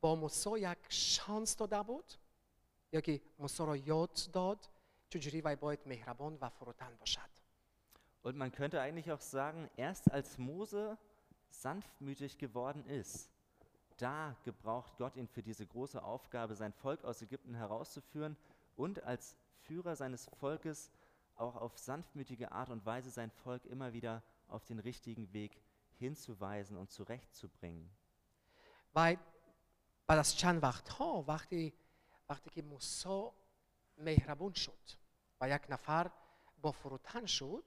با موسی یک شانس داده بود یا که موسی را یاد داد چجوری وی باید مهربان و فروتن باشد Und man könnte eigentlich auch sagen, erst als Mose sanftmütig geworden ist, da gebraucht Gott ihn für diese große Aufgabe, sein Volk aus Ägypten herauszuführen und als Führer seines Volkes auch auf sanftmütige Art und Weise sein Volk immer wieder auf den richtigen Weg hinzuweisen und zurechtzubringen. و بعد از چند وقت ها وقتی وقتی که موسی مهربون شد و یک نفر با فروتن شد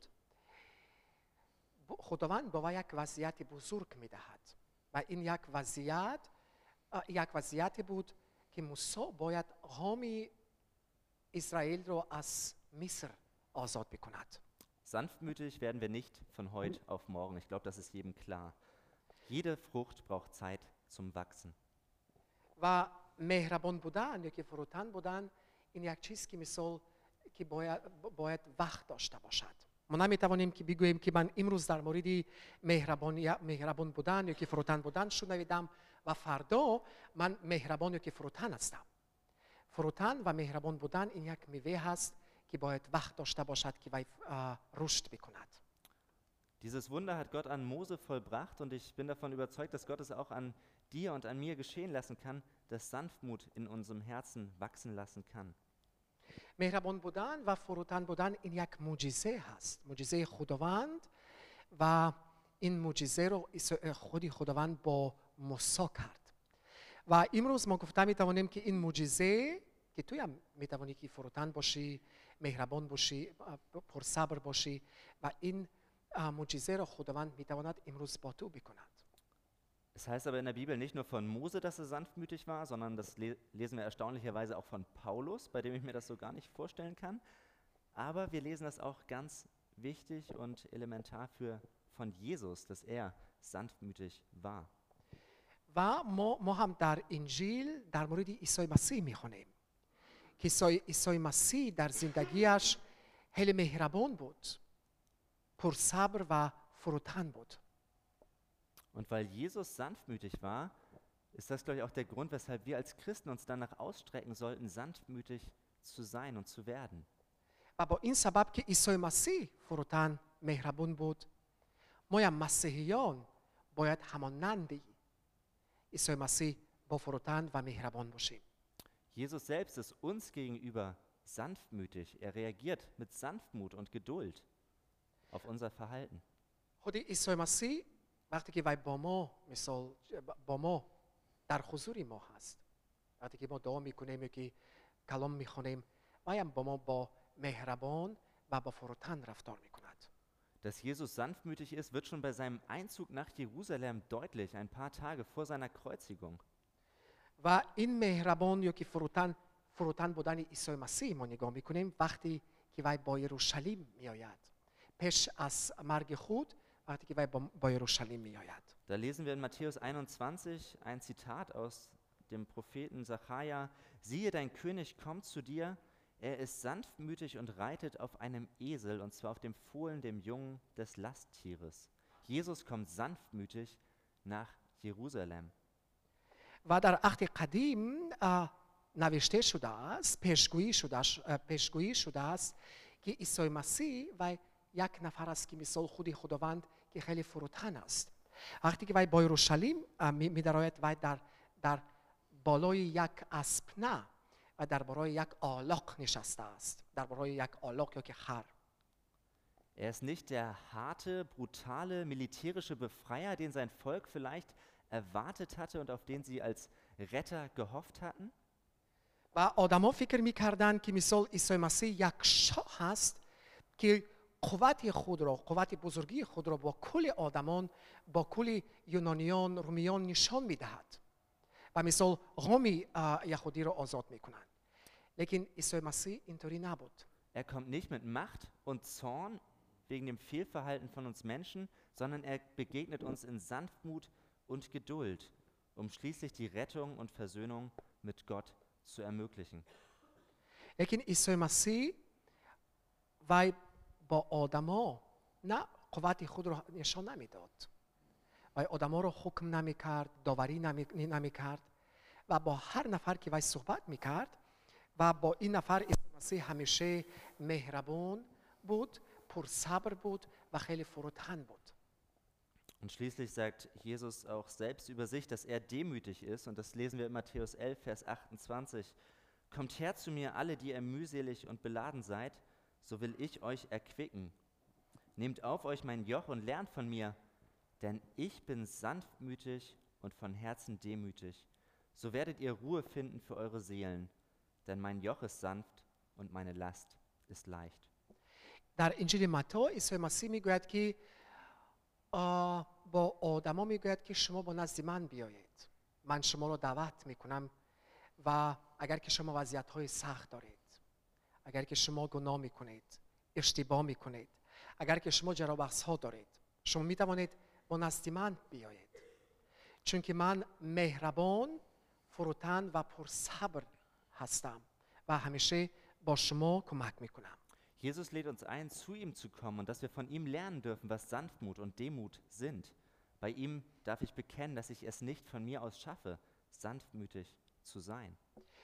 خداوند با یک وضعیت بزرگ می‌دهد و این یک وضعیت یک وضعیت بود که موسی باید قوم اسرائیل را از مصر آزاد بکند Sanftmütig werden wir nicht von heute auf morgen. Ich glaube, das ist jedem klar. Jede Frucht braucht Zeit zum Wachsen. و مهربان بودن یا که فروتن بودن این یک چیز که مثال که باید, باید وقت داشته باشد ما نمیتوانیم که بگوییم که من امروز در مورد مهربان, یا مهربان بودن یا که فروتن بودن شنویدم و فردا من مهربان یا که فروتن هستم فروتن و مهربان بودن این یک میوه هست که باید وقت داشته باشد که وی اه، رشد بکند Dieses Wunder hat Gott an Mose vollbracht und ich bin davon überzeugt, dass Gott es auch an dir und an mir geschehen lassen kann, dass Sanftmut in unserem Herzen wachsen lassen kann. مهربان بودن و فروتن بودن این یک معجزه هست معجزه خداوند و این معجزه رو عیسی- خودی خداوند با موسی کرد و امروز ما گفته می توانیم که این معجزه که توی هم می توانی که فروتن باشی مهربان باشی پرصبر باشی و این اه، معجزه را خداوند می تواند امروز با تو بکند Es heißt aber in der Bibel nicht nur von Mose, dass er sanftmütig war, sondern das le lesen wir erstaunlicherweise auch von Paulus, bei dem ich mir das so gar nicht vorstellen kann. Aber wir lesen das auch ganz wichtig und elementar für von Jesus, dass er sanftmütig war. و ما, ما هم در انجیل در مورد عیسی مسیح میخوانیم که عیسی, عیسی مسیح در زندگیش خیلی مهربان بود پر صبر و فروتن بود Und weil Jesus sanftmütig war, ist das, glaube ich, auch der Grund, weshalb wir als Christen uns danach ausstrecken sollten, sanftmütig zu sein und zu werden. و با این سبب که عیسی مسیح فروتن مهربان بود ما هم مسیحیان باید همانند عیسی مسیح با فروتن و مهربان باشیم Jesus selbst ist uns gegenüber sanftmütig. Er reagiert mit Sanftmut und Geduld auf unser Verhalten. خود عیسی مسیح وقتی که وی با ما مثال با ما در حضور ما هست وقتی که ما دعا میکنیم یا که کلام میخونیم وی هم با ما با مهربان و با فروتن رفتار میکند Dass Jesus sanftmütig ist, wird schon bei seinem Einzug nach Jerusalem deutlich, ein paar Tage vor seiner Kreuzigung. ואין מהרבון יוקי פרוטן, פרוטן בודני איסוי מסי מוניגו מקונים, וכתי כבי בו ירושלים מיועד. פש אס אמר גחוד, וכתי כבי בו ירושלים מיועד. Da lesen wir in Matthäus 21 ein Zitat aus dem Propheten Zacharia. siehe, dein König kommt zu dir, er ist sanftmütig und reitet auf einem Esel, und zwar auf dem Fohlen, dem Jungen des Lasttieres. Jesus kommt sanftmütig nach Jerusalem. و در عهد قدیم اه، نوشته شده است پیشگویی شده, ش- اه، پیشگویی شده است که عیسی مسیح و یک نفر است که مثال خود خداوند که خیلی فروتن است وقتی که وی با یروشلیم اه، می می درآید و در در بالای یک اسب نه و در برای یک آلاق نشسته است در برای یک آلاق یا که خر Er ist nicht der harte, brutale, militärische Befreier, den sein Volk vielleicht erwartet hatte und auf den sie als Retter gehofft hatten, و آدما فکر میکردند که مثال عیسی مسیح یک شاه هست که قوت خود را قوت بزرگی خود را با کل آدمان با کل یونانیان رومیان نشان میدهد و مثال قوم اه، یهودی را آزاد میکنند لیکن عیسی مسیح اینطوری نبود Er kommt nicht mit Macht und Zorn wegen dem Fehlverhalten von uns Menschen, sondern er begegnet uns in Sanftmut und Geduld, um schließlich die Rettung und Versöhnung mit Gott zu ermöglichen. لیکن عیسی مسیح و با آدما نه قوت خود را نشان نمیداد و آدما را حکم نمیکرد داوری نمی- نمیکرد و با هر نفر که وی صحبت میکرد و با این نفر عیسی مسیح همیشه مهربان بود پر صبر بود و خیلی فروتن بود und schließlich sagt Jesus auch selbst über sich, dass er demütig ist. Und das lesen wir in Matthäus 11, Vers 28. Kommt her zu mir, alle, die ihr mühselig und beladen seid, so will ich euch erquicken. Nehmt auf euch mein Joch und lernt von mir, denn ich bin sanftmütig und von Herzen demütig. So werdet ihr Ruhe finden für eure Seelen, denn mein Joch ist sanft und meine Last ist leicht. Dar Injili Mateo iswe masimi goyat uh, با آدما می‌گوید که شما با نزد من بیایید. من شما را دعوت می‌کنم و اگر که شما وضعیت های سخت دارید اگر که شما گناه می‌کنید اشتباه می‌کنید اگر که شما جرابخص ها دارید شما می‌توانید با نزد من بیایید. چون که من مهربان فروتن و پرصبر هستم و همیشه با کمک کمک می‌کنم. Jesus lädt uns ein, zu ihm zu kommen und dass wir von ihm lernen dürfen, was Sanftmut und Demut sind. Bei ihm darf ich bekennen, dass ich es nicht von mir aus schaffe, sanftmütig zu sein.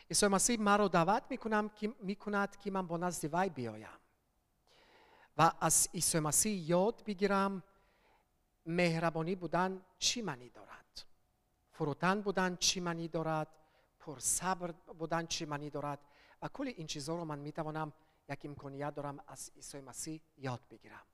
عیسی مسیح مرا دعوت میکنم که میکند که من با نزد وی بیایم و از عیسی مسیح یاد بگیرم مهربانی بودن چی معنی دارد فروتن بودن چی معنی دارد پر صبر بودن چی معنی دارد و کل این چیزها رو من میتوانم یک امکانیت دارم از عیسی مسیح یاد بگیرم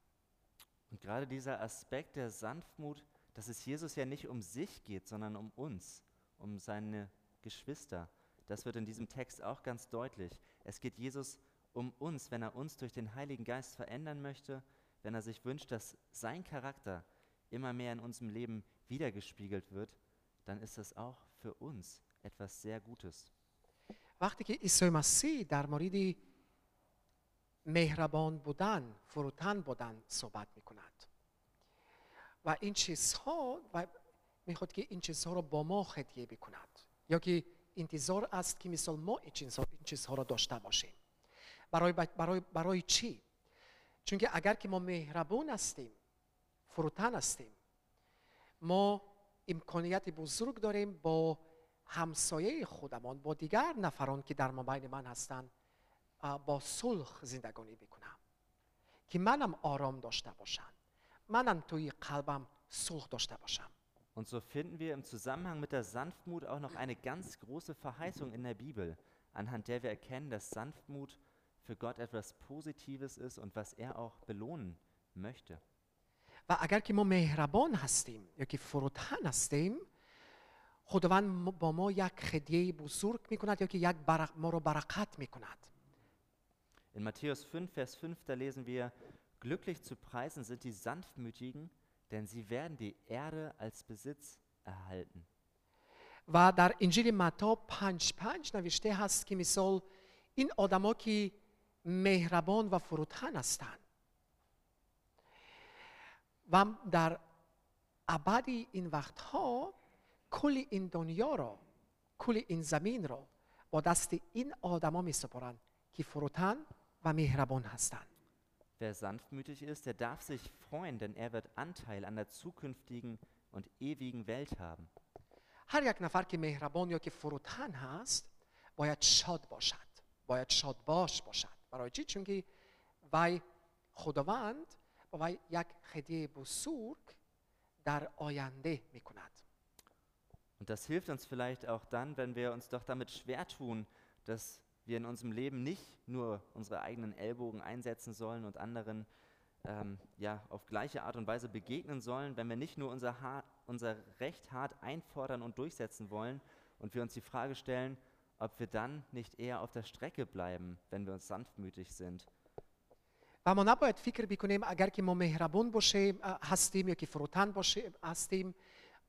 Und gerade dieser Aspekt der Sanftmut, dass es Jesus ja nicht um sich geht, sondern um uns, um seine Geschwister, das wird in diesem Text auch ganz deutlich. Es geht Jesus um uns, wenn er uns durch den Heiligen Geist verändern möchte, wenn er sich wünscht, dass sein Charakter immer mehr in unserem Leben wiedergespiegelt wird, dann ist das auch für uns etwas sehr Gutes. وقتی که عیسی مسیح در مورد مهربان بودن فروتن بودن صحبت می کند و این چیزها و می‌خواد که این چیزها رو با ما هدیه بکند. یا که انتظار است که مثال ما این چیزها, این چیزها رو داشته باشیم. برای, برای, برای چی؟ چون که اگر که ما مهربان هستیم فروتن هستیم ما امکانیت بزرگ داریم با همسایه خودمان با دیگر نفران که در مابین من هستند با صلح زندگانی بکنم. که منم آرام داشته باشم منم توی قلبم صلح داشته باشم Und so finden wir im Zusammenhang mit der Sanftmut auch noch eine ganz große Verheißung in der Bibel. anhand der wir erkennen, dass Sanftmut für Gott etwas Positives ist und was er auch belohnen möchte. و اگر که ما مهربان هستیم یا که فروتن هستیم خداوند ما- با ما یک خدیه بزرگ میکند یا که یک برق ما رو برکت میکند In Matthäus 5, Vers 5, da lesen wir, Glücklich zu preisen sind die Sanftmütigen, denn sie werden die Erde als Besitz erhalten. و در انجیل متا پنج پنج نوشته هست که مثال این آدما که مهربان و فروتن هستند و در ابد این وقتها کل این دنیا را کل این زمین را با دست این آدما می سپارند که فروتن و مهربان هستند Wer sanftmütig ist, der darf sich freuen, denn er wird Anteil an der zukünftigen und ewigen Welt haben. هر یک نفر که مهربان یا که فروتن هست باید شاد باشد باید شاد باش باشد برای چی چون که وی خداوند با وی یک هدیه بزرگ در آینده می کند Und das hilft uns vielleicht auch dann, wenn wir uns doch damit schwer tun, dass wir in unserem Leben nicht nur unsere eigenen Ellbogen einsetzen sollen und anderen ähm, ja, auf gleiche Art und Weise begegnen sollen, wenn wir nicht nur unser, hart, unser Recht hart einfordern und durchsetzen wollen und wir uns die Frage stellen, ob wir dann nicht eher auf der Strecke bleiben, wenn wir uns sanftmütig sind. А мо набояд фикр бикунем агар ки мо меҳрабон бошем ҳастем ё ки фурӯтан бошем ҳастем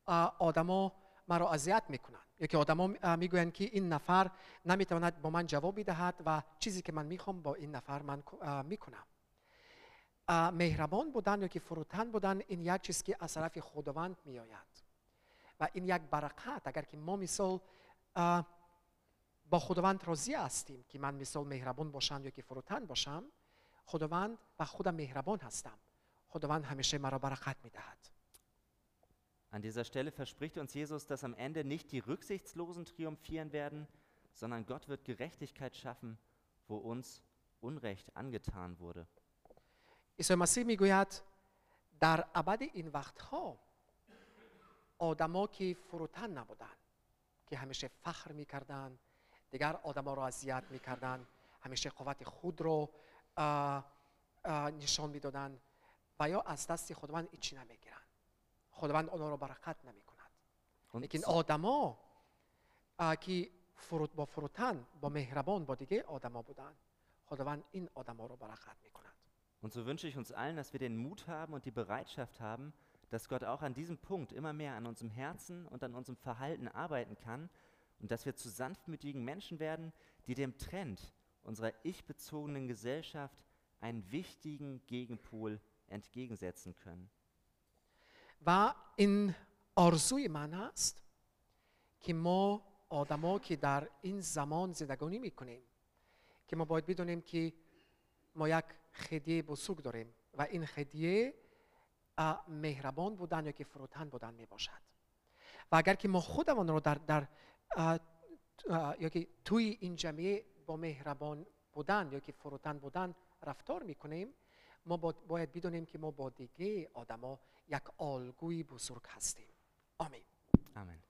одамо اه، آدما ما را اذیت می‌کنند یا که آدما می‌گویند که این نفر نمی‌تواند با من جواب بدهد و چیزی که من می‌خوام با این نفر من می‌کنم. مهربان بودن یا که فروتن بودن این یک چیز که از طرف خداوند میآید. و این یک برکت. اگر که ما مثال با خداوند راضی هستیم که من مثال مهربان باشم یا که فروتن باشم خداوند و خودم مهربان هستم. خداوند همیشه مرا برکت می‌دهد. An dieser Stelle verspricht uns Jesus, dass am Ende nicht die Rücksichtslosen triumphieren werden, sondern Gott wird Gerechtigkeit schaffen, wo uns Unrecht angetan wurde. عیسی مسیح میگوید در ابد این وقتها آدما که فروتن نبودند که همیشه فخر میکردند دیگر آدما را اذیت میکردند همیشه قوت خود رو آه، آه، نشان میدادند و یا از دست خداوند هیچی نمیگیرند خداوند آنها را برکت نمیکند Und لیکن so- آدما اه، که فرود با فروتن با مهربان با دیگه آدما بودن خداوند این آدما رو برکت میکند Und so wünsche ich uns allen, dass wir den Mut haben und die Bereitschaft haben, dass Gott auch an diesem Punkt immer mehr an unserem Herzen und an unserem Verhalten arbeiten kann und dass wir zu sanftmütigen Menschen werden, die dem Trend unserer ich-bezogenen Gesellschaft einen wichtigen Gegenpol entgegensetzen können. و این آرزوی من است که ما آدما که در این زمان زندگانی می‌کنیم که ما باید بدونیم که ما یک خدیه بزرگ داریم و این خدیه مهربان بودن یا که فروتن بودن می باشد و اگر که ما خودمان رو در, در یا که توی این جمعیه با مهربان بودن یا که فروتن بودن رفتار می‌کنیم ما با- باید بدونیم که ما با دیگه آدما یک الگوی بزرگ هستیم آمین Amen.